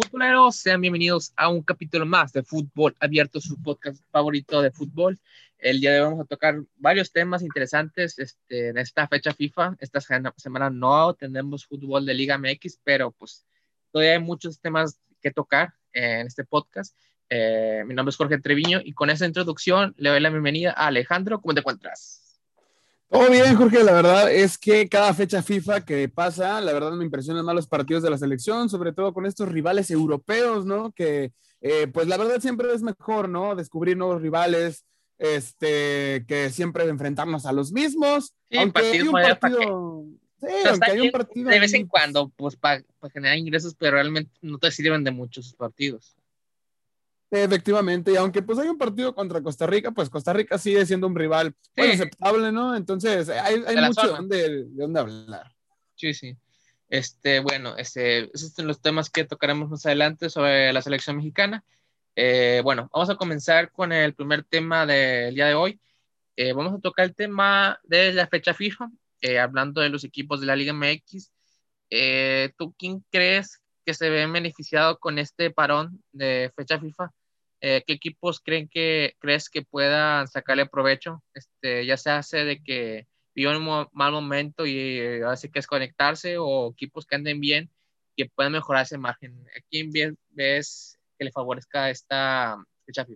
Futboleros, sean bienvenidos a un capítulo más de Fútbol Abierto, su podcast favorito de fútbol. El día de hoy vamos a tocar varios temas interesantes este, en esta fecha FIFA. Esta semana no tenemos fútbol de Liga MX, pero pues todavía hay muchos temas que tocar en este podcast. Eh, mi nombre es Jorge Treviño y con esta introducción le doy la bienvenida a Alejandro. ¿Cómo te encuentras? Todo bien, Jorge. La verdad es que cada fecha FIFA que pasa, la verdad me impresionan más los partidos de la selección, sobre todo con estos rivales europeos, ¿no? Que, eh, pues la verdad siempre es mejor, ¿no? Descubrir nuevos rivales, este, que siempre enfrentarnos a los mismos. Sí, aunque hay un partido... Sí, aunque hay un partido... De vez en cuando, pues para generar ingresos, pero realmente no te sirven de muchos partidos. Efectivamente, y aunque pues hay un partido contra Costa Rica, pues Costa Rica sigue siendo un rival aceptable, ¿no? Entonces hay, hay mucho de dónde hablar. Sí, sí. Este, bueno, este, esos son los temas que tocaremos más adelante sobre la selección mexicana. Eh, bueno, vamos a comenzar con el primer tema del día de hoy. Eh, vamos a tocar el tema de la fecha FIFA, eh, hablando de los equipos de la Liga MX. ¿Tú quién crees que se ve beneficiado con este parón de fecha FIFA? Eh, ¿qué equipos creen que crees que puedan sacarle provecho? Este, ya se hace de que vivan un mal momento y hace que es conectarse o equipos que anden bien que puedan mejorar ese margen. ¿A quién ves que le favorezca esta fecha?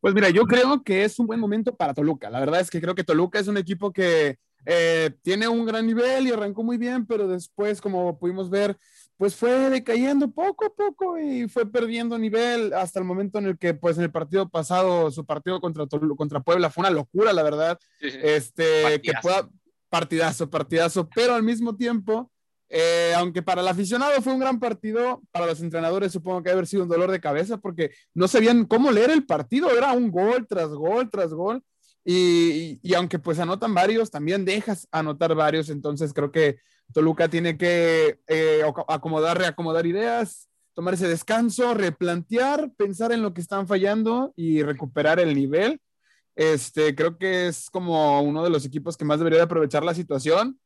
Pues mira, yo creo que es un buen momento para Toluca. La verdad es que creo que Toluca es un equipo que eh, tiene un gran nivel y arrancó muy bien, pero después, como pudimos ver, pues fue decayendo poco a poco y fue perdiendo nivel hasta el momento en el que, pues en el partido pasado, su partido contra, contra Puebla fue una locura, la verdad. Este, partidazo. que pueda, partidazo, partidazo, pero al mismo tiempo, eh, aunque para el aficionado fue un gran partido, para los entrenadores supongo que debe haber sido un dolor de cabeza porque no sabían cómo leer el partido, era un gol tras gol tras gol. Y, y, aunque pues anotan varios, también dejas anotar varios, entonces creo que Toluca tiene que eh, acomodar, reacomodar ideas, tomar ese descanso, replantear, pensar en lo que están fallando y recuperar el nivel. Este, creo que es como uno de los equipos que más debería de aprovechar la situación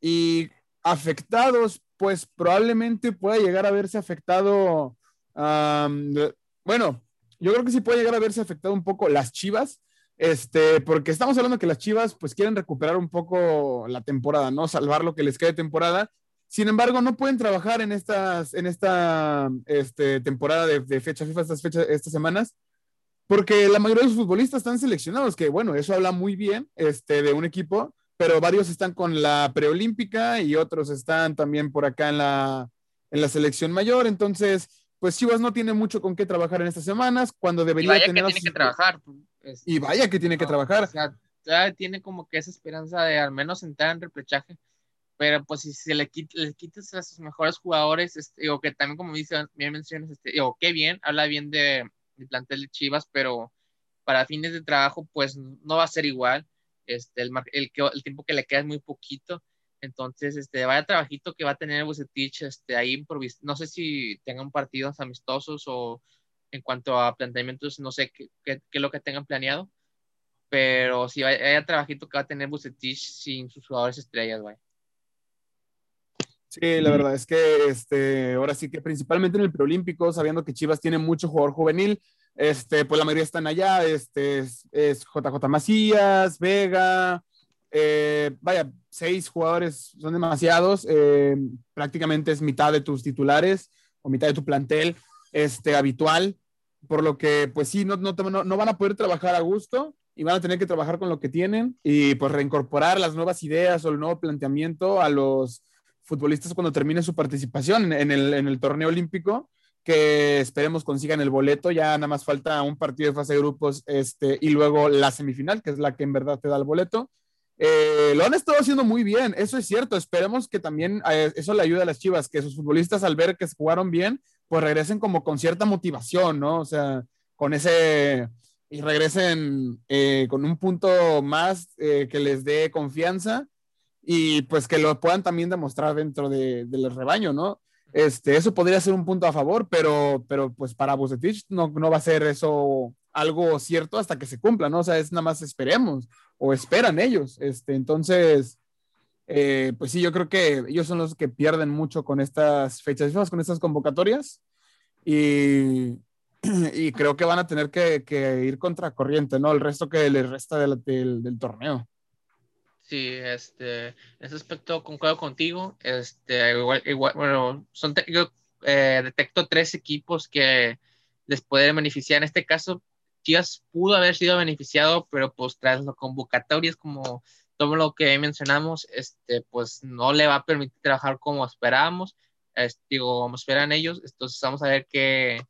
y afectados, pues probablemente pueda llegar a verse afectado, bueno, yo creo que sí puede llegar a verse afectado un poco las Chivas, este, porque estamos hablando que las Chivas pues quieren recuperar un poco la temporada, ¿no? Salvar lo que les quede de temporada. Sin embargo, no pueden trabajar en estas, en esta este, temporada de, fecha FIFA, estas fechas, estas semanas, porque la mayoría de los futbolistas están seleccionados, que bueno, eso habla muy bien este, de un equipo, pero varios están con la preolímpica y otros están también por acá en la, en la selección mayor. Entonces, pues Chivas no tiene mucho con qué trabajar en estas semanas, cuando debería y vaya Que tiene que trabajar. Pues, y vaya que tiene que trabajar. O sea, ya tiene como que esa esperanza de al menos entrar en repechaje, pero pues si se le, le quitas a sus mejores jugadores, este, o que también como dice, bien mencionas, este, o qué bien, habla bien de, de plantel de Chivas, pero para fines de trabajo, pues no va a ser igual. Este, el, el, el tiempo que le queda es muy poquito. Entonces, este, vaya trabajito que va a tener Bucetich este, ahí. No sé si tengan partidos amistosos o en cuanto a planteamientos, no sé qué, qué, es lo que tengan planeado, pero si vaya, trabajito que va a tener Bucetich sin sus jugadores estrellas, vaya. Sí, la verdad es que este, ahora sí que principalmente en el preolímpico, sabiendo que Chivas tiene mucho jugador juvenil, este, pues la mayoría están allá, este, es, es JJ Macías, Vega, eh, vaya, seis jugadores son demasiados, eh, prácticamente es mitad de tus titulares o mitad de tu plantel este, habitual, por lo que pues sí, no, no, no, van a poder trabajar a gusto y van a tener que trabajar con lo que tienen y pues reincorporar las nuevas ideas o el nuevo planteamiento a los futbolistas cuando termine su participación en, el, en el torneo olímpico que esperemos consigan el boleto. Ya nada más falta un partido de fase de grupos este, y luego la semifinal, que es la que en verdad te da el boleto. Eh, lo han estado haciendo muy bien, eso es cierto. Esperemos que también eh, eso le ayude a las Chivas, que sus futbolistas al ver que jugaron bien, pues regresen como con cierta motivación, ¿no? O sea, con ese y regresen eh, con un punto más que les dé confianza y pues que lo puedan también demostrar dentro de, del rebaño, ¿no? Este, eso podría ser un punto a favor, pero, pero pues para Bucetich no, no va a ser eso algo cierto hasta que se cumpla, ¿no? O sea, es nada más esperemos o esperan ellos. Este, entonces, Eh, pues sí, yo creo que ellos son los que pierden mucho con estas fechas con estas convocatorias. Y, y creo que van a tener que, que, ir contracorriente, ¿no? El resto que les resta del, del, del torneo. Sí, este, en ese aspecto concuerdo contigo. Este, igual, igual bueno, son, yo eh, detecto tres equipos que les pueden beneficiar. En este caso, Chivas pudo haber sido beneficiado, pero pues tras las convocatorias, como todo lo que mencionamos, este, pues no le va a permitir trabajar como esperábamos, este, digo, como esperan ellos. Entonces, vamos a ver qué,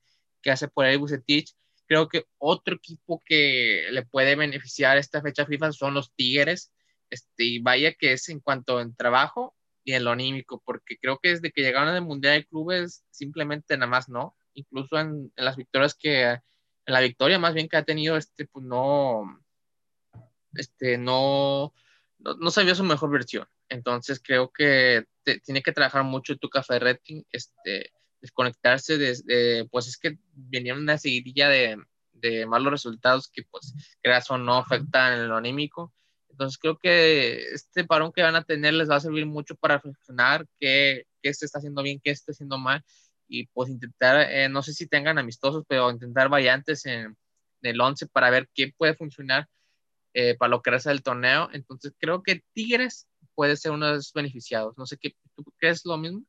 qué hace por ahí Bucetich. Creo que otro equipo que le puede beneficiar esta fecha FIFA son los Tigres este, y vaya que es en cuanto en trabajo y en lo anímico, porque creo que desde que llegaron al Mundial de Clubes, simplemente nada más no, incluso en, las victorias que, en la victoria más bien que ha tenido, este, pues no, este, no, no, sabía su mejor versión. Entonces creo que tiene que trabajar mucho tu café rating, este, desconectarse desde, pues es que venían una seguidilla de, de malos resultados que pues creas o no afectan en lo anímico entonces creo que este parón que van a tener les va a servir mucho para reflexionar qué, qué se está haciendo bien, qué está haciendo mal y pues intentar, eh, no sé si tengan amistosos, pero intentar variantes en, el 11 para ver qué puede funcionar eh, para lo que resta del torneo. Entonces creo que Tigres puede ser uno de los beneficiados. No sé qué, ¿tú crees lo mismo?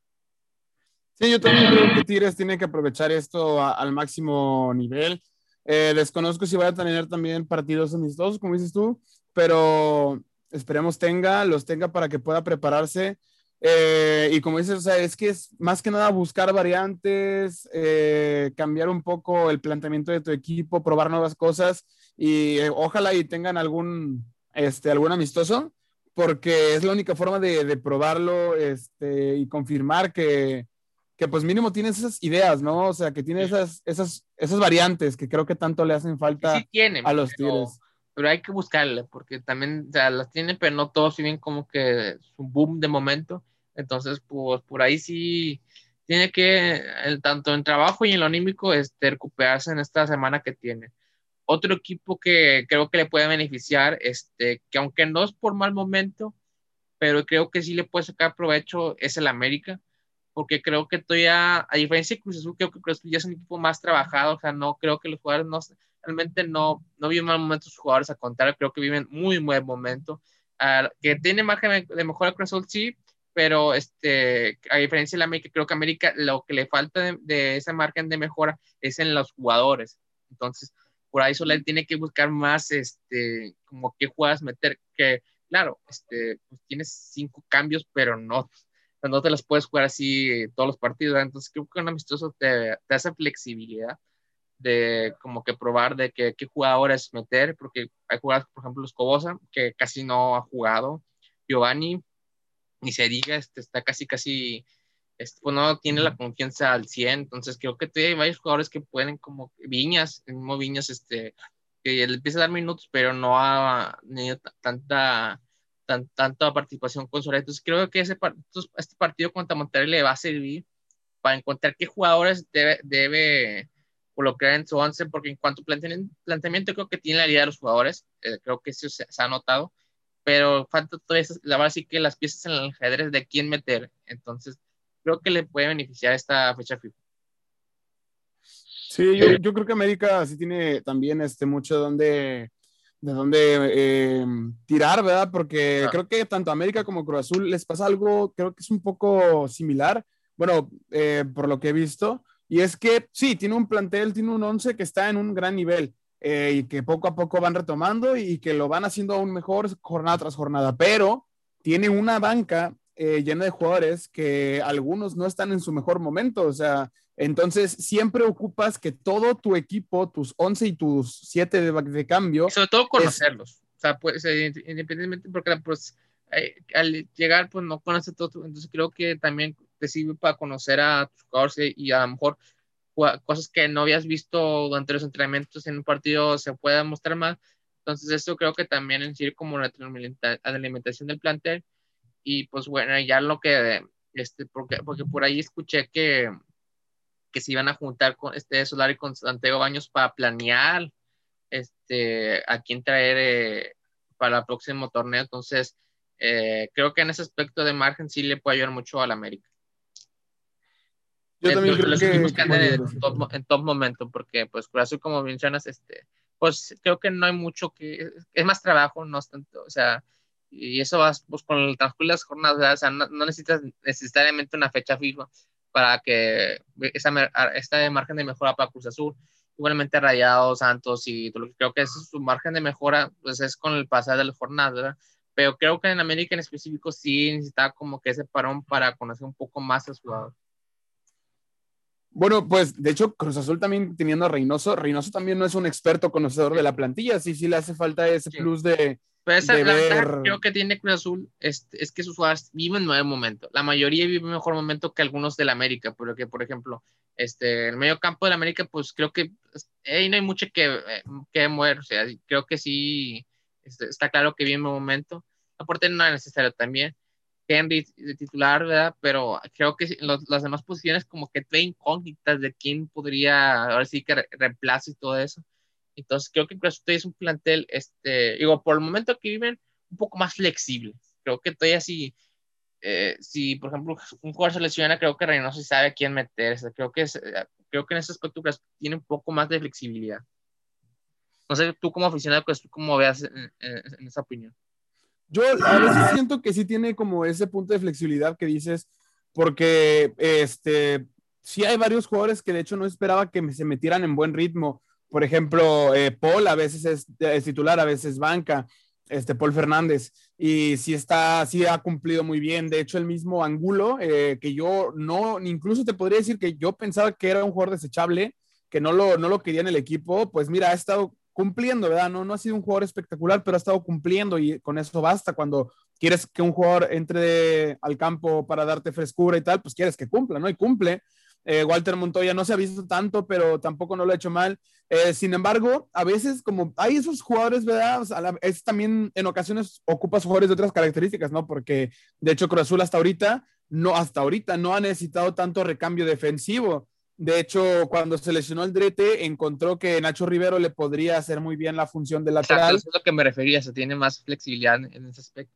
Sí, yo también creo que Tigres tiene que aprovechar esto al máximo nivel. Eh, desconozco si vaya a tener también partidos amistosos, como dices tú, pero esperemos tenga, los tenga para que pueda prepararse. Eh, y como dices, o sea, es que es más que nada buscar variantes, eh, cambiar un poco el planteamiento de tu equipo, probar nuevas cosas y eh, ojalá y tengan algún, este, algún amistoso, porque es la única forma de, de probarlo este, y confirmar que, que, pues mínimo tienes esas ideas, ¿no? O sea, que tiene esas, esas, esas variantes que creo que tanto le hacen falta a los Tigres pero hay que buscarle, porque también, o sea, las tienen, pero no todos viven como que es un boom de momento. Entonces, pues por ahí sí tiene que, tanto en trabajo y en lo anímico, este, recuperarse en esta semana que tiene. Otro equipo que creo que le puede beneficiar, este, que aunque no es por mal momento, pero creo que sí le puede sacar provecho, es el América, porque creo que todavía, a diferencia de Cruz Azul, creo que Cruz Azul ya es un equipo más trabajado, o sea, no creo que los jugadores no realmente no, no viven mal momento sus jugadores, a contar, creo que viven muy buen momento. Uh, que tiene margen de mejora Cruz Azul, sí, pero este, a diferencia de la América, creo que América lo que le falta de, de ese margen de mejora es en los jugadores. Entonces, por ahí solo tiene que buscar más, este, como qué jugadas meter, que claro, este, pues tienes cinco cambios, pero no, no te las puedes jugar así todos los partidos. Entonces, creo que un amistoso te, te hace flexibilidad de como que probar de qué jugadores meter, porque hay jugadores, por ejemplo, Escobosa, que casi no ha jugado, Giovanni, ni se diga, este, está casi, casi, este, pues no tiene la confianza al 100, entonces creo que hay varios jugadores que pueden, como Viñas, el mismo Viñas, este, que le empieza a dar minutos, pero no ha tenido tanta, tan, tanta participación con entonces creo que ese, este partido contra Monterrey le va a servir para encontrar qué jugadores debe, debe colocar en su once, porque en cuanto a planteamiento, creo que tiene la idea de los jugadores, eh, creo que eso se, ha notado, pero falta todavía, la verdad sí que las piezas en el ajedrez de quién meter, entonces creo que le puede beneficiar esta fecha FIFA. Sí, yo, yo creo que América sí tiene también este, mucho donde, de dónde eh, tirar, ¿verdad? Porque creo que tanto América como Cruz Azul les pasa algo, creo que es un poco similar, bueno, eh, por lo que he visto, y es que sí, tiene un plantel, tiene un 11 que está en un gran nivel eh, y que poco a poco van retomando y que lo van haciendo aún mejor jornada tras jornada, pero tiene una banca eh, llena de jugadores que algunos no están en su mejor momento, o sea, entonces siempre ocupas que todo tu equipo, tus 11 y tus 7 de, cambio... Y sobre todo conocerlos, o sea, pues, eh, independientemente, porque pues, al llegar, pues no conoce todo, entonces creo que también te sirve para conocer a tus jugadores y a lo mejor cosas que no habías visto durante los entrenamientos en un partido se pueda mostrar más. Entonces, esto creo que también sirve como la alimentación del plantel. Y pues bueno, ya lo que, este, porque, porque por ahí escuché que, que se iban a juntar con este Solari con Santiago Baños para planear este, a quién traer eh, para el próximo torneo. Entonces, Eh, creo que en ese aspecto de margen sí le puede ayudar mucho al América. Yo también creo que, en, top, en top momento, porque pues Cruz Azul, como mencionas, este, pues creo que no hay mucho que, es más trabajo, no es tanto, o sea, y eso va pues, con el transcurso de las jornadas, o sea, no, necesitas necesariamente una fecha fija para que esa, esta margen de mejora para Cruz Azul, igualmente Rayados, Santos y todo lo que creo que es su margen de mejora, pues es con el pasar de las jornadas, ¿verdad? Pero creo que en América en específico sí necesitaba como que ese parón para conocer un poco más a su jugador. Bueno, pues de hecho Cruz Azul también teniendo a Reynoso, Reynoso también no es un experto conocedor de la plantilla, sí, sí le hace falta ese plus de... Pero esa la creo que tiene Cruz Azul es, es que sus jugadores viven nueve momentos. La mayoría vive mejor momento que algunos del América, porque por ejemplo, este, el medio campo del América, pues creo que ahí no hay mucho que, eh, que mover, o sea, creo que sí, este, está claro que vive en momento. Aporte no es necesario también. Henry de titular, ¿verdad? Pero creo que las demás posiciones como que trae incógnitas de quién podría, ahora sí que reemplace y todo eso. Entonces creo que usted es un plantel, este, digo, por el momento que viven, un poco más flexible. Creo que todavía si, eh, si por ejemplo, un jugador se lesiona, creo que Reynoso sabe a quién meterse. Creo que, creo que en ese aspecto tiene un poco más de flexibilidad. No sé, tú como aficionado, pues, ¿cómo veas en esa opinión? Yo a veces siento que sí tiene como ese punto de flexibilidad que dices, porque este, sí hay varios jugadores que de hecho no esperaba que se metieran en buen ritmo. Por ejemplo, eh, Paul a veces es, titular, a veces banca, este Paul Fernández, y sí está, sí ha cumplido muy bien. De hecho, el mismo Angulo, eh, que yo no, incluso te podría decir que yo pensaba que era un jugador desechable, que no lo, no lo quería en el equipo, pues mira, ha estado cumpliendo, ¿verdad? No, no ha sido un jugador espectacular, pero ha estado cumpliendo y con eso basta. Cuando quieres que un jugador entre al campo para darte frescura y tal, pues quieres que cumpla, ¿no? Y cumple. Eh, Walter Montoya no se ha visto tanto, pero tampoco no lo ha hecho mal. Eh, sin embargo, a veces como hay esos jugadores, ¿verdad? es también en ocasiones ocupas jugadores de otras características, ¿no? Porque de hecho Cruz Azul hasta ahorita, no, hasta ahorita no ha necesitado tanto recambio defensivo. De hecho, cuando se lesionó el Drete, encontró que Nacho Rivero le podría hacer muy bien la función de lateral. eso es lo que me refería, se tiene más flexibilidad en ese aspecto.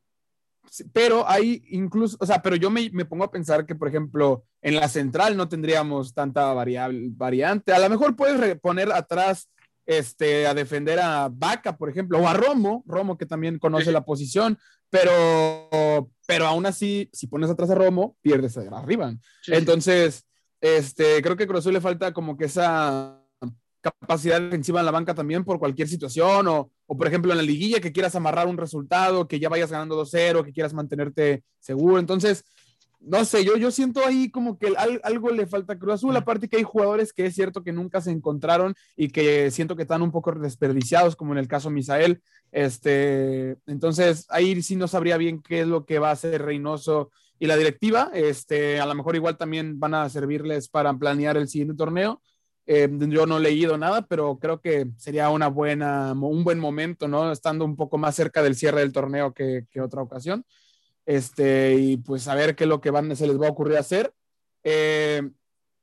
pero hay incluso, o sea, pero yo me, me, pongo a pensar que, por ejemplo, en la central no tendríamos tanta variable, variante. A lo mejor puedes poner atrás este, a defender a Vaca, por ejemplo, o a Romo, Romo que también conoce la posición, pero, pero aún así, si pones atrás a Romo, pierdes arriba. Entonces, este, creo que a Cruz le falta como que esa capacidad defensiva en la banca también por cualquier situación o, o, por ejemplo en la liguilla que quieras amarrar un resultado, que ya vayas ganando 2-0, que quieras mantenerte seguro. Entonces, no sé, yo, yo siento ahí como que algo le falta a Cruz Azul, aparte que hay jugadores que es cierto que nunca se encontraron y que siento que están un poco desperdiciados, como en el caso Misael. Este, entonces, ahí sí no sabría bien qué es lo que va a hacer Reynoso y la directiva. Este, a lo mejor igual también van a servirles para planear el siguiente torneo. Eh, yo no he leído nada, pero creo que sería una buena, un buen momento, ¿no? Estando un poco más cerca del cierre del torneo que, que otra ocasión. Este, y pues a ver qué es lo que van, se les va a ocurrir hacer. Eh,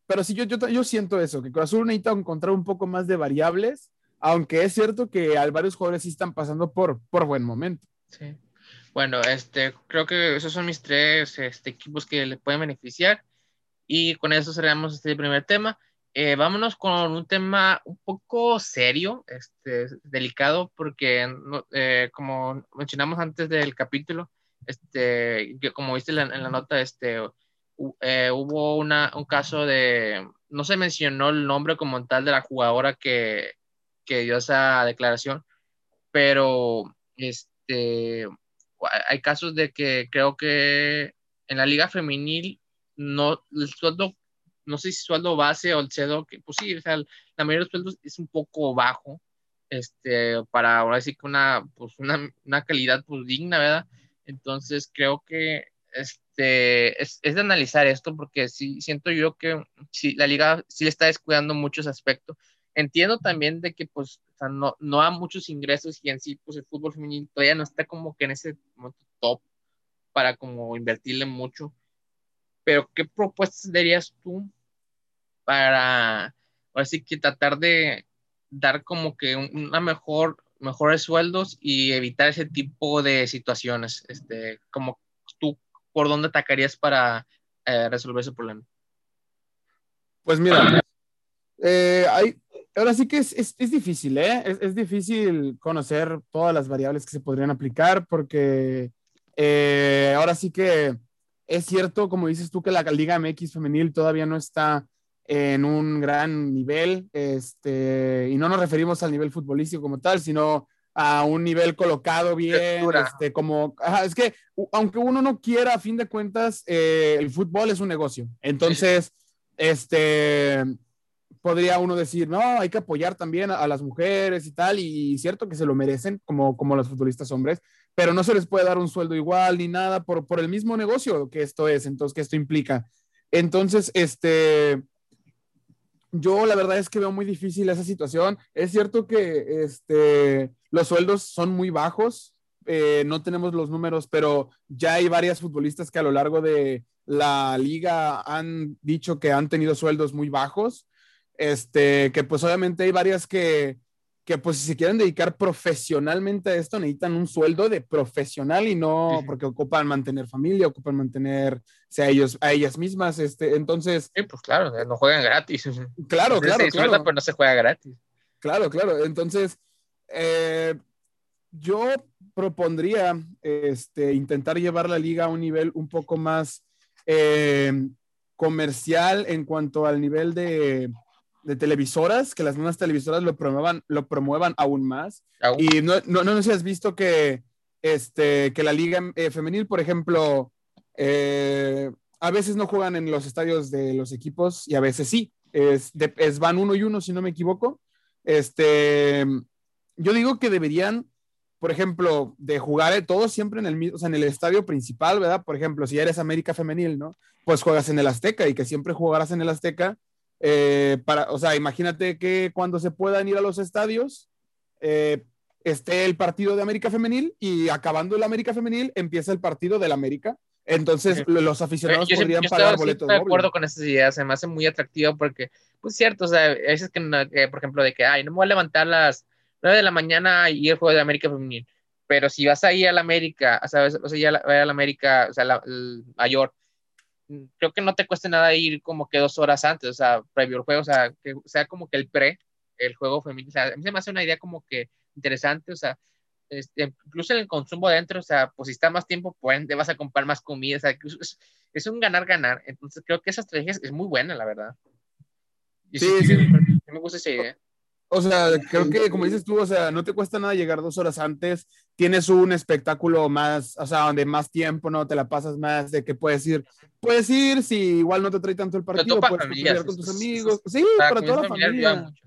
pero sí, yo, yo, yo siento eso, que Cruz Azul necesita encontrar un poco más de variables, aunque es cierto que varios jugadores sí están pasando por, por buen momento. Sí. Bueno, este, creo que esos son mis tres este, equipos que le pueden beneficiar. Y con eso cerramos este primer tema. Eh, vámonos con un tema un poco serio, este, delicado, porque eh, como mencionamos antes del capítulo, este, como viste en la, nota, este, eh, hubo una, un caso de, no se mencionó el nombre como tal de la jugadora que, que dio esa declaración, pero este, hay casos de que creo que en la liga femenil no, el sueldo, no sé si sueldo base o el sueldo, que pues sí, o sea, la mayoría de los sueldos es un poco bajo, este, para ahora sí que una, pues una, una calidad pues digna, ¿verdad? Entonces creo que este, es, es, de analizar esto porque sí siento yo que sí, la liga sí le está descuidando muchos aspectos. Entiendo también de que pues no, no hay muchos ingresos y en sí pues el fútbol femenino todavía no está como que en ese top para como invertirle mucho. Pero ¿qué propuestas darías tú para, así que tratar de dar como que una mejor mejores sueldos y evitar ese tipo de situaciones. Este, como tú, ¿por dónde atacarías para eh, resolver ese problema? Pues mira, eh, hay, ahora sí que es, es, es difícil, ¿eh? Es, es, difícil conocer todas las variables que se podrían aplicar porque eh, ahora sí que es cierto, como dices tú, que la Liga MX femenil todavía no está en un gran nivel, este, y no nos referimos al nivel futbolístico como tal, sino a un nivel colocado bien, este, como, ajá, es que aunque uno no quiera, a fin de cuentas, eh, el fútbol es un negocio. Entonces, este, podría uno decir, no, hay que apoyar también a, las mujeres y tal, y cierto que se lo merecen, como, como los futbolistas hombres, pero no se les puede dar un sueldo igual ni nada por, por el mismo negocio que esto es, entonces, que esto implica. Entonces, este, yo la verdad es que veo muy difícil esa situación. Es cierto que este, los sueldos son muy bajos, eh, no tenemos los números, pero ya hay varias futbolistas que a lo largo de la liga han dicho que han tenido sueldos muy bajos. Este, que pues obviamente hay varias que, que pues si se quieren dedicar profesionalmente a esto necesitan un sueldo de profesional y no porque ocupan mantener familia, ocupan mantener sea, ellos, a ellas mismas, este, entonces... Sí, pues claro, no juegan gratis. Claro, claro, se claro. pero no se juega gratis. Claro, claro, entonces eh, yo propondría este, intentar llevar la liga a un nivel un poco más eh, comercial en cuanto al nivel de de televisoras, que las nuevas televisoras lo promuevan, lo promuevan aún más. ¿Aún? Y no, no, no, sé si has visto que, este, que la liga eh, femenil, por ejemplo, eh, a veces no juegan en los estadios de los equipos y a veces sí. Es, de, es van uno y uno, si no me equivoco. Este, yo digo que deberían, por ejemplo, de jugar todos siempre en el, o sea, en el estadio principal, ¿verdad? Por ejemplo, si eres América Femenil, ¿no? Pues juegas en el Azteca y que siempre jugarás en el Azteca eh, para, o sea, imagínate que cuando se puedan ir a los estadios, eh, esté el partido de América Femenil y acabando el América Femenil empieza el partido del América. Entonces sí. los aficionados yo podrían yo pagar estoy, boletos estoy de acuerdo con esas ideas, se me hace muy atractivo porque, pues cierto, o sea, a veces que, que, por ejemplo, de que, ay, no me voy a levantar a las 9 de la mañana y ir al juego de América Femenil, pero si vas ahí a la América. O sea, ya a la América, o sea, la, el mayor, creo que no te cueste nada ir como que dos horas antes, o sea, previo al juego, o sea, que sea como que el pre, el juego femenino, o sea, a mí se me hace una idea como que interesante, o sea, este, incluso en el consumo adentro, o sea, pues si está más tiempo, pues te vas a comprar más comida, o sea, es, es un ganar-ganar, entonces creo que esa estrategia es, es, muy buena, la verdad. Y sí, sí, sí. Me gusta esa idea. O sea, creo que como dices tú, o sea, no te cuesta nada llegar dos horas antes, tienes un espectáculo más, o sea, donde más tiempo, ¿no? Te la pasas más, de que puedes ir, puedes ir, si igual no te trae tanto el partido, puedes familias, con tus amigos, sí, para, para toda la familia. Mucho, sí.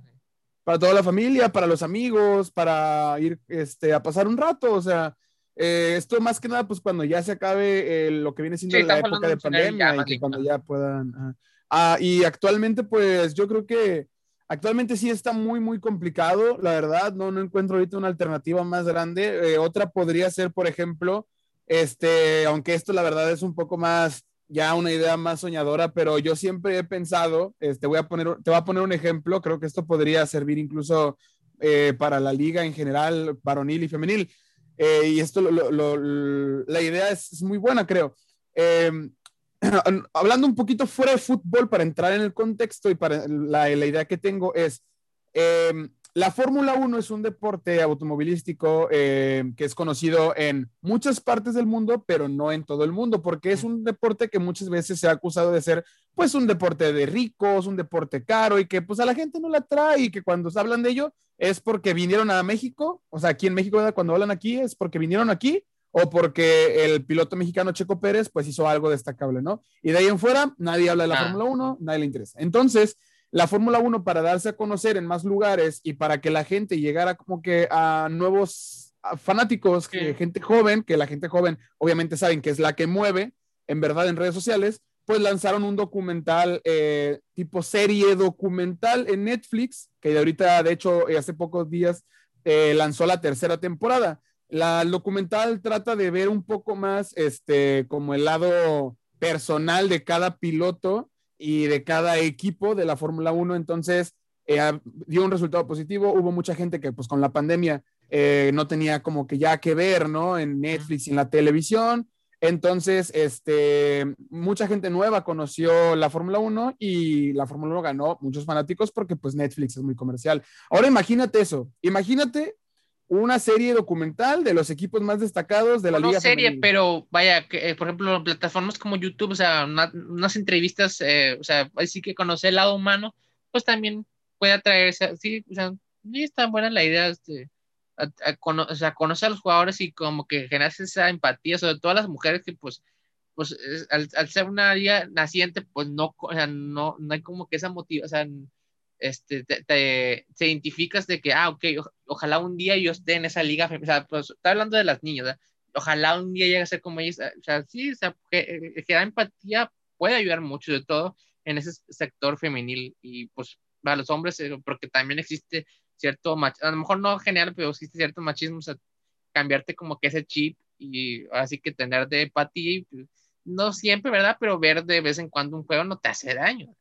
Para toda la familia, para los amigos, para ir este, a pasar un rato, o sea, eh, esto más que nada, pues cuando ya se acabe eh, lo que viene siendo sí, la época de pandemia y que cuando ya puedan... Ah, y actualmente, pues yo creo que Actualmente sí está muy, muy complicado, la verdad, no, no encuentro ahorita una alternativa más grande. Eh, otra podría ser, por ejemplo, este, aunque esto la verdad es un poco más, ya una idea más soñadora, pero yo siempre he pensado, este, voy a poner, te voy a poner un ejemplo, creo que esto podría servir incluso eh, para la liga en general, varonil y femenil. Eh, y esto, la idea es, es, muy buena, creo. Hablando un poquito fuera de fútbol para entrar en el contexto y para la, la idea que tengo es, eh, la Fórmula 1 es un deporte automovilístico eh, que es conocido en muchas partes del mundo, pero no en todo el mundo, porque es un deporte que muchas veces se ha acusado de ser pues un deporte de ricos, un deporte caro y que pues a la gente no la trae y que cuando se hablan de ello es porque vinieron a México, o sea, aquí en México cuando hablan aquí es porque vinieron aquí o porque el piloto mexicano Checo Pérez pues hizo algo destacable, ¿no? Y de ahí en fuera nadie habla de la ah. Fórmula 1, nadie le interesa. Entonces, la Fórmula 1 para darse a conocer en más lugares y para que la gente llegara como que a nuevos fanáticos, sí. que, gente joven, que la gente joven obviamente saben que es la que mueve en verdad en redes sociales, pues lanzaron un documental eh, tipo serie documental en Netflix, que de ahorita, de hecho, hace pocos días eh, lanzó la tercera temporada. La el documental trata de ver un poco más este como el lado personal de cada piloto y de cada equipo de la Fórmula 1, entonces eh, dio un resultado positivo, hubo mucha gente que pues con la pandemia eh, no tenía como que ya que ver, ¿no? En Netflix y en la televisión. Entonces, este, mucha gente nueva conoció la Fórmula 1 y la Fórmula 1 ganó muchos fanáticos porque pues Netflix es muy comercial. Ahora imagínate eso, imagínate una serie documental de los equipos más destacados de la no liga. No serie, pero vaya, que, eh, por ejemplo, plataformas como YouTube, o sea, unas entrevistas, eh, o sea, así que conocer el lado humano, pues también puede atraerse, sí, o sea, sí está buena la idea, este, o sea, conocer a los jugadores y como que generas esa empatía, sobre todo a las mujeres que pues, pues al, ser una liga naciente, pues no, o sea, no, no hay como que esa motivación, o sea, este, te, identificas de que, ah, ok, ojalá un día yo esté en esa liga, o sea, pues está hablando de las niñas, ojalá un día llegue a ser como ellas, o sea, sí, o sea, que, que empatía puede ayudar mucho de todo en ese sector femenil y pues para los hombres, eh, porque también existe cierto machismo, a lo mejor no general, pero existe cierto machismo, o sea, cambiarte como que ese chip y así que tener de empatía, pues, no siempre, ¿verdad? Pero ver de vez en cuando un juego no te hace daño,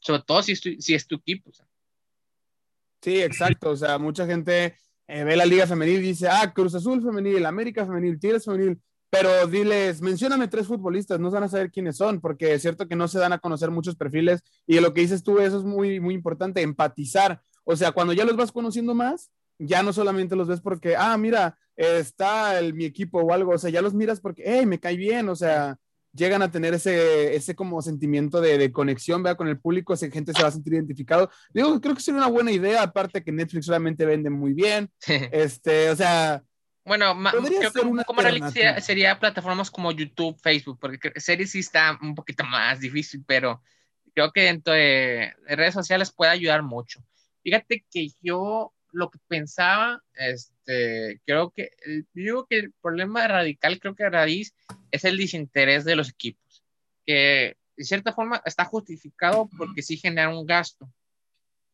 sobre todo si es tu, si es tu equipo. Sí, exacto, o sea, mucha gente eh, ve la liga femenil y dice, ah, Cruz Azul femenil, América femenil, Tigres femenil, pero diles, mencióname tres futbolistas, no van a saber quiénes son, porque es cierto que no se dan a conocer muchos perfiles y lo que dices tú, eso es muy, muy importante, empatizar. O sea, cuando ya los vas conociendo más, ya no solamente los ves porque, ah, mira, está el, mi equipo o algo, o sea, ya los miras porque, hey, me cae bien, o sea, llegan a tener ese, ese como sentimiento de, de conexión, vea, con el público, esa gente se va a sentir identificado. Digo, creo que sería una buena idea, aparte que Netflix solamente vende muy bien, este, o sea, bueno, creo que como sería, sería, plataformas como YouTube, Facebook, porque series sí está un poquito más difícil, pero creo que dentro de, redes sociales puede ayudar mucho. Fíjate que yo lo que pensaba, este, creo que, digo que el problema radical, creo que raíz es el desinterés de los equipos, que de cierta forma está justificado porque sí genera un gasto.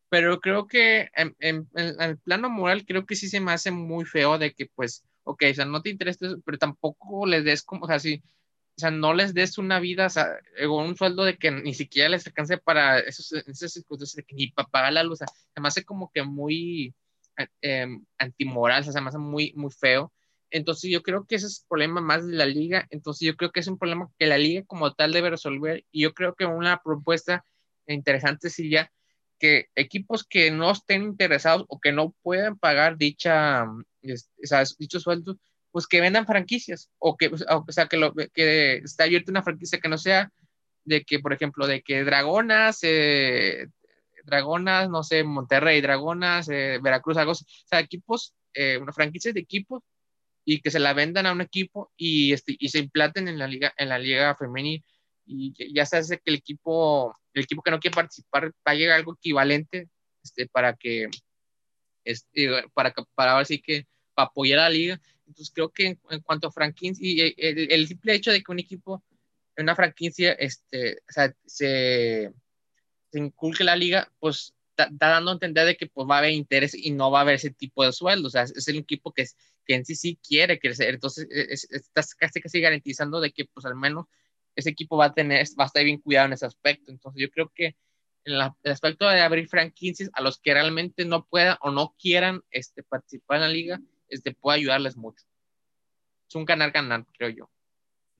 Pero creo que en, en, el plano moral creo que sí se me hace muy feo de que pues, ok, o sea, no te interesa, pero tampoco les des como, o sea, sí, o sea, no les des una vida, o sea, o un sueldo de que ni siquiera les alcance para esos, esas circunstancias de que ni para pagar la luz, o sea, se me hace como que muy eh, antimoral, o sea, se me hace muy, muy feo. Entonces yo creo que ese es el problema más de la liga, entonces yo creo que es un problema que la liga como tal debe resolver y yo creo que una propuesta interesante sería que equipos que no estén interesados o que no puedan pagar dicha, o dichos sueldos, pues que vendan franquicias o que, o sea, que, lo, que esté abierta una franquicia que no sea de que, por ejemplo, de que Dragonas, eh, Dragonas, no sé, Monterrey, Dragonas, eh, Veracruz, algo o sea, equipos, eh, una franquicia de equipos y que se la vendan a un equipo y, este, y se implanten en la liga, en la liga femenil y ya se hace que el equipo, el equipo que no quiere participar pague algo equivalente este, para que, este, para, para ver si que, para apoyar a la liga. Entonces creo que en, cuanto a franquicias, y el, el, simple hecho de que un equipo, una franquicia, este, o sea, se, se inculque la liga, pues está, dando a entender de que pues va a haber interés y no va a haber ese tipo de sueldos. O sea, es el equipo que, es, que en sí sí quiere crecer. Entonces, estás casi casi garantizando de que pues al menos ese equipo va a tener, va a estar bien cuidado en ese aspecto. Entonces yo creo que en el aspecto de abrir franquicias a los que realmente no puedan o no quieran este, participar en la liga, este, puede ayudarles mucho. Es un ganar-ganar, creo yo.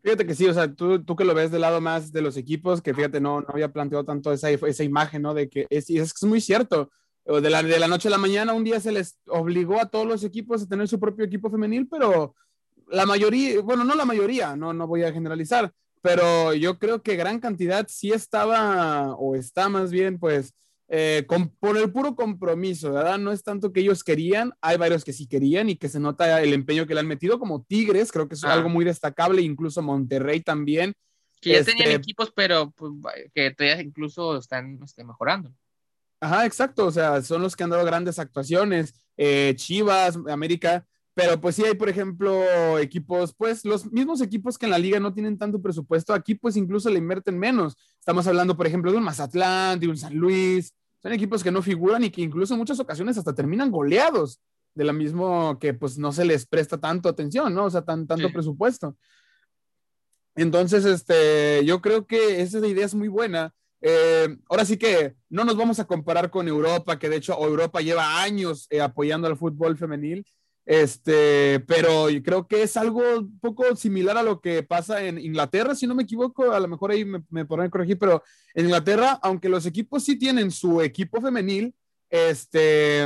Fíjate que sí, o sea, tú, tú que lo ves del lado más de los equipos, que fíjate, no, no había planteado tanto esa, esa imagen, ¿no? De que es, es, muy cierto. De la, de la noche a la mañana, un día se les obligó a todos los equipos a tener su propio equipo femenil, pero la mayoría, bueno, no la mayoría, no, no voy a generalizar, pero yo creo que gran cantidad sí estaba, o está más bien, pues, eh, con, por el puro compromiso, ¿verdad? No es tanto que ellos querían, hay varios que sí querían y que se nota el empeño que le han metido, como Tigres, creo que es algo muy destacable, incluso Monterrey también. Que ya tenían este equipos, pero pues, que todavía incluso están este, mejorando. Ajá, exacto, o sea, son los que han dado grandes actuaciones, eh, Chivas, América, pero pues sí hay, por ejemplo, equipos, pues los mismos equipos que en la liga no tienen tanto presupuesto, aquí pues incluso le invierten menos. Estamos hablando, por ejemplo, de un Mazatlán, de un San Luis. Son equipos que no figuran y que incluso en muchas ocasiones hasta terminan goleados, de la mismo que pues no se les presta tanto atención, ¿no? O sea, tan, tanto presupuesto. Entonces, este, yo creo que esa idea es muy buena. Eh, ahora sí que no nos vamos a comparar con Europa, que de hecho Europa lleva años eh, apoyando al fútbol femenil Este, pero yo creo que es algo un poco similar a lo que pasa en Inglaterra, si no me equivoco, a lo mejor ahí me, me podrán corregir, pero en Inglaterra, aunque los equipos sí tienen su equipo femenil, este,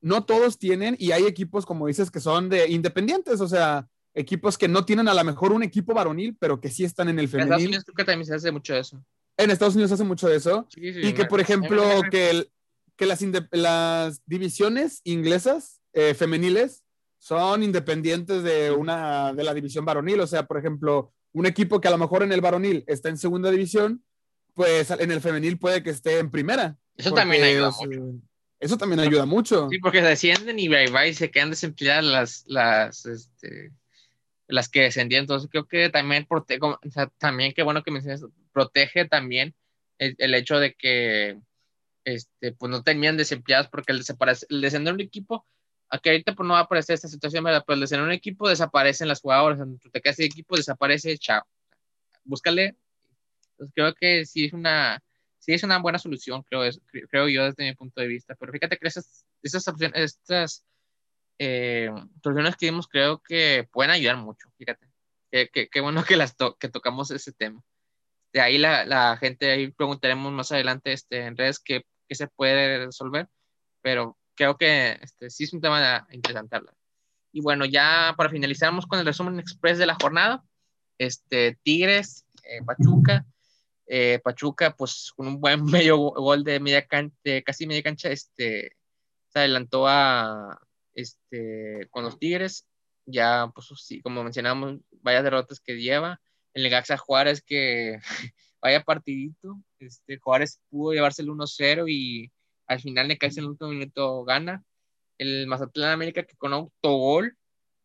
no todos tienen y hay equipos, como dices, que son de independientes, o sea, equipos que no tienen a lo mejor un equipo varonil, pero que sí están en el femenil. En Estados Unidos creo que también se hace mucho eso. En Estados Unidos se hace mucho de eso. Sí, sí, y que, por ejemplo, que, el, que las, las divisiones inglesas eh, femeniles son independientes de una de la división varonil. O sea, por ejemplo, un equipo que a lo mejor en el varonil está en segunda división, pues en el femenil puede que esté en primera. Eso también ayuda mucho. Eso también ayuda mucho. Sí, porque descienden y bye y se quedan desempleadas las, las, este, las que descendían. Entonces creo que también protege, o sea, también qué bueno que mencionas, protege también el, hecho de que este, pues no tenían desempleadas porque el, el descender un equipo Aquí ahorita pues no va a aparecer esta situación, ¿verdad? Pero en un equipo desaparecen las jugadoras, tú te quedas de equipo, desaparece, chao. Búscale. Entonces, creo que sí es una, sí es una buena solución, creo, es, creo yo desde mi punto de vista. Pero fíjate que esas, esas opciones, estas eh, soluciones que vimos creo que pueden ayudar mucho, fíjate. Qué bueno que, las que tocamos ese tema. De ahí la, la, gente, ahí preguntaremos más adelante este, en redes qué, qué se puede resolver, pero creo que este, sí es un tema interesante hablar. Y bueno, ya para finalizarnos con el resumen express de la jornada, este, Tigres, eh, Pachuca, eh, Pachuca, pues con un buen medio gol de media cancha, casi media cancha, este, se adelantó a, este, con los Tigres, ya, pues sí, como mencionamos, varias derrotas que lleva, el Gaxa Juárez que vaya partidito, este, Juárez pudo llevarse el 1-0 y al final le cae en el último minuto gana. El Mazatlán América que con autogol,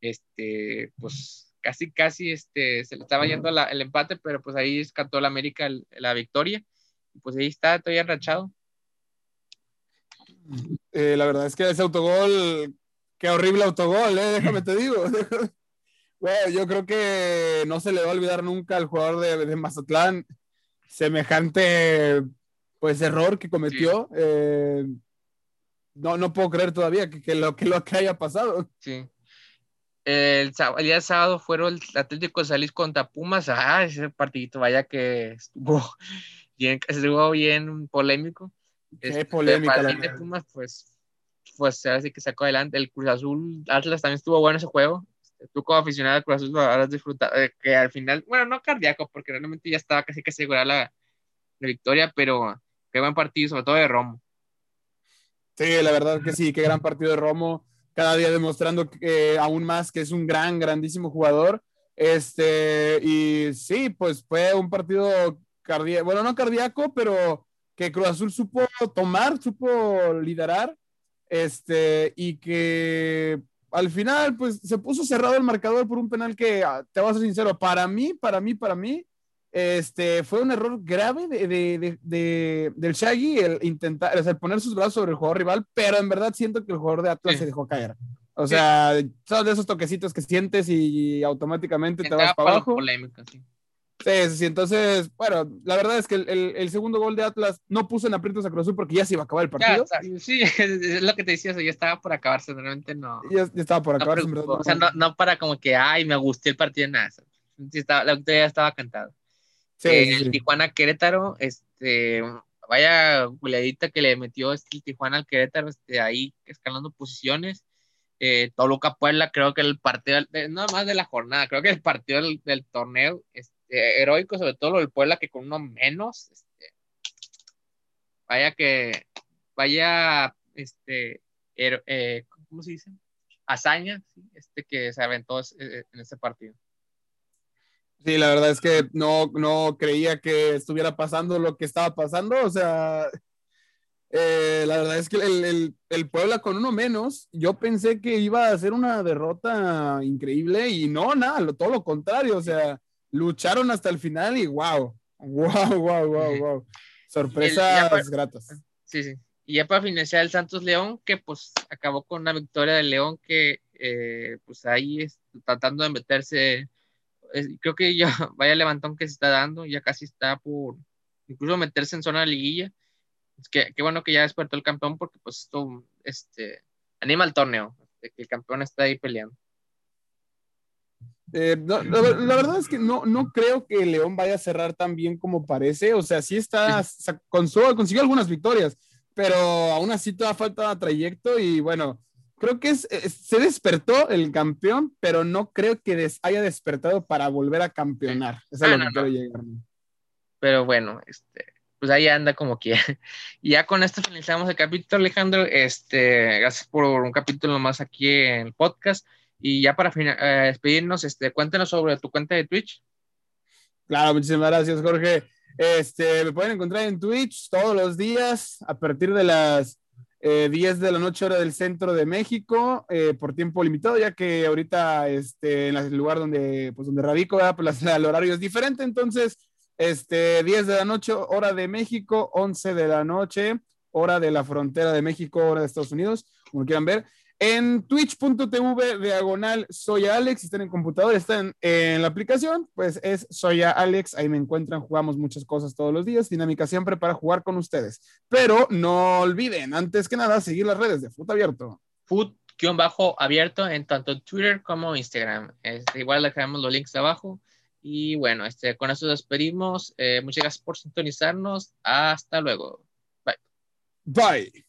este, pues casi, casi este, se le estaba yendo el empate, pero pues ahí escató la América la victoria. Pues ahí está todavía enrachado. Eh, la verdad es que ese autogol, qué horrible autogol, ¿eh? déjame te digo. bueno, yo creo que no se le va a olvidar nunca al jugador de, de Mazatlán semejante pues error que cometió. Eh, no, no puedo creer todavía que, lo, que lo que haya pasado. Sí. El, el, día sábado fueron el Atlético de Salís contra Pumas. Ah, ese partidito, vaya que estuvo bien, estuvo bien polémico. Qué este, polémica. El de Pumas, pues, pues ahora sí que sacó adelante. El Cruz Azul, Atlas también estuvo bueno ese juego. Este, tú como aficionado al Cruz Azul habrás disfrutado, eh, que al final, bueno, no cardíaco, porque realmente ya estaba casi que asegurada la, la victoria, pero Qué buen partido, sobre todo de Romo. Sí, la verdad que sí, qué gran partido de Romo. Cada día demostrando que, aún más que es un gran, grandísimo jugador. Este, y sí, pues fue un partido cardíaco, bueno, no cardíaco, pero que Cruz Azul supo tomar, supo liderar. Este, y que al final, pues se puso cerrado el marcador por un penal que, ah, te voy a ser sincero, para mí, para mí, para mí, este, fue un error grave de, de, de, del Shaggy el intentar, o sea, el poner sus brazos sobre el jugador rival, pero en verdad siento que el jugador de Atlas se dejó caer. O sea, son de esos toquecitos que sientes y automáticamente te vas para abajo. sí. Sí, sí, entonces, bueno, la verdad es que el, el, segundo gol de Atlas no puso en aprietos a Cruz Azul porque ya se iba a acabar el partido. sí, es lo que te decía, ya estaba por acabarse, realmente no. Ya, estaba por acabarse. o sea, no, no, para como que, ay, me gustó el partido, nada. Sí, estaba, la victoria ya estaba cantada el Tijuana Querétaro, este, vaya goleadita que le metió este, el Tijuana al Querétaro, este, ahí escalando posiciones. Eh, Toluca Puebla, creo que el partido, no más de la jornada, creo que el partido del, torneo, este, heroico, sobre todo lo del Puebla, que con uno menos, este, vaya que, vaya, este, eh, ¿cómo se dice? Hazaña, este, que se aventó en ese partido. Sí, la verdad es que no, no creía que estuviera pasando lo que estaba pasando. O sea, eh, la verdad es que el, el, el, Puebla con uno menos, yo pensé que iba a ser una derrota increíble y no, nada, todo lo contrario. O sea, lucharon hasta el final y wow, wow, wow, wow, wow. Sorpresas gratas. Sí, sí. Y ya para finalizar el Santos León, que pues acabó con una victoria del León que eh, pues ahí es, tratando de meterse creo que ya vaya levantón que se está dando, ya casi está por incluso meterse en zona de liguilla. Es que, qué bueno que ya despertó el campeón porque pues esto este, anima el torneo. que el campeón está ahí peleando. Eh, la, verdad es que no, no creo que León vaya a cerrar tan bien como parece. O sea, sí está, consiguió algunas victorias, pero aún así toda falta trayecto y bueno, creo que es, se despertó el campeón, pero no creo que haya despertado para volver a campeonar. es a lo ah, que quiero llegar. Pero bueno, este, pues ahí anda como quiera. Y ya con esto finalizamos el capítulo, Alejandro. Este, gracias por un capítulo más aquí en el podcast. Y ya para eh, despedirnos, este, cuéntanos sobre tu cuenta de Twitch. Claro, muchísimas gracias, Jorge. Este, me pueden encontrar en Twitch todos los días a partir de las 10 eh, de la noche hora del centro de México eh, por tiempo limitado, ya que ahorita este, en el lugar donde, pues, donde radico, pues, el horario es diferente, entonces este, 10 de la noche, hora de México, 11 de la noche, hora de la frontera de México, hora de Estados Unidos, como quieran ver. En twitch.tv diagonal soy Alex, si están en computador, están en la aplicación, pues es soy Alex, ahí me encuentran, jugamos muchas cosas todos los días, dinámica siempre para jugar con ustedes. Pero no olviden, antes que nada, seguir las redes de Foot Abierto. Foot-abierto en tanto Twitter como Instagram. Este, igual le dejamos los links abajo. Y bueno, este, con eso despedimos. Eh, muchas gracias por sintonizarnos. Hasta luego. Bye. Bye.